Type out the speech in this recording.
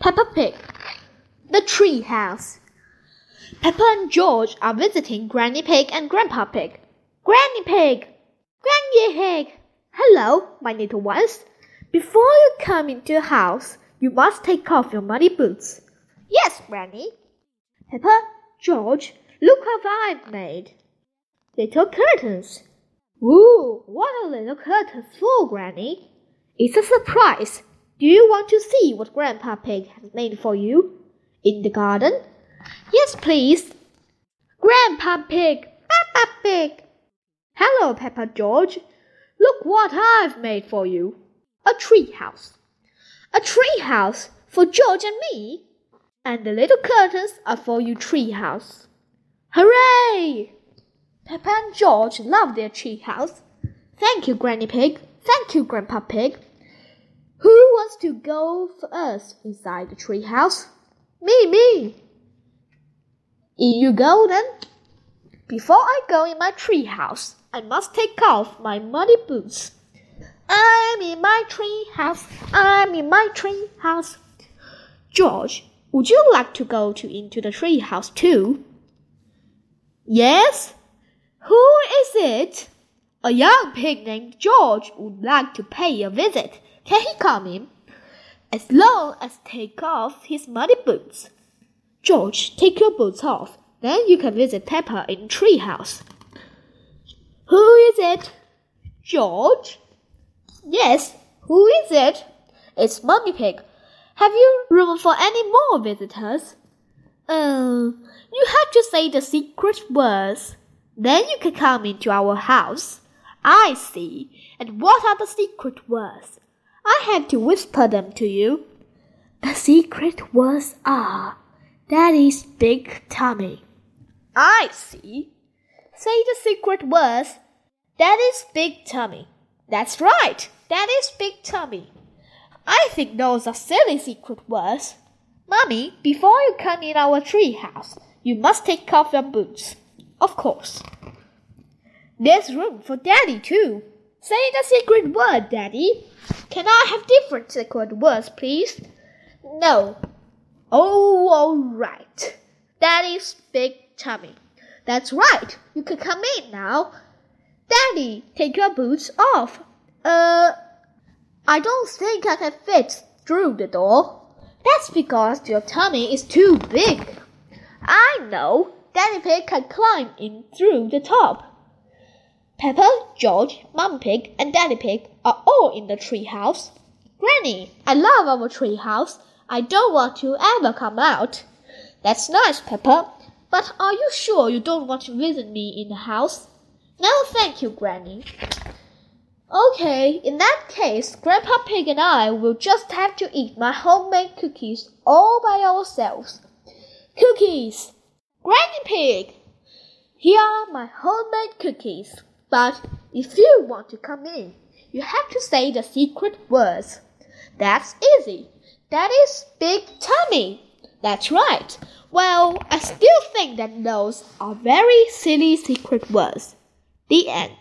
Peppa Pig. The Tree House. Peppa and George are visiting Granny Pig and Grandpa Pig. Granny Pig! Granny Pig! Hello, my little ones. Before you come into the house, you must take off your muddy boots. Yes, Granny. Peppa, George, look what I've made. Little curtains. Ooh, what are little curtains for, Granny? It's a surprise. Do you want to see what Grandpa Pig has made for you? In the garden? Yes, please. Grandpa Pig, Peppa Pig. Hello, Peppa George. Look what I've made for you. A tree house. A tree house for George and me. And the little curtains are for you tree house. Hooray! Peppa and George love their tree house. Thank you, Granny Pig. Thank you, Grandpa Pig. Who wants to go first inside the tree house? Me, me. In you go then. Before I go in my tree house, I must take off my muddy boots. I'm in my tree house. I'm in my tree house. George, would you like to go to into the tree house too? Yes. Who is it? A young pig named George would like to pay a visit. Can he come in? As long as take off his muddy boots. George, take your boots off. Then you can visit Peppa in treehouse. Who is it? George? Yes, who is it? It's Mummy Pig. Have you room for any more visitors? Oh, you have to say the secret words. Then you can come into our house. I see. And what are the secret words? I had to whisper them to you. The secret words are ah, Daddy's big tummy. I see. Say the secret words. Daddy's big tummy. That's right. Daddy's big tummy. I think those are silly secret words. Mummy, before you come in our tree house, you must take off your boots. Of course. There's room for Daddy too. Say the secret word, Daddy. Can I have different secret words, please? No. Oh, all right. Daddy's big tummy. That's right. You can come in now. Daddy, take your boots off. Uh, I don't think I can fit through the door. That's because your tummy is too big. I know. Daddy Pig can climb in through the top. Peppa, George, Mum Pig, and Daddy Pig are all in the tree house. Granny, I love our tree house. I don't want to ever come out. That's nice, Peppa. But are you sure you don't want to visit me in the house? No, thank you, Granny. Okay, in that case, Grandpa Pig and I will just have to eat my homemade cookies all by ourselves. Cookies! Granny Pig! Here are my homemade cookies. But if you want to come in, you have to say the secret words. That's easy. That is Big Tummy. That's right. Well, I still think that those are very silly secret words. The end.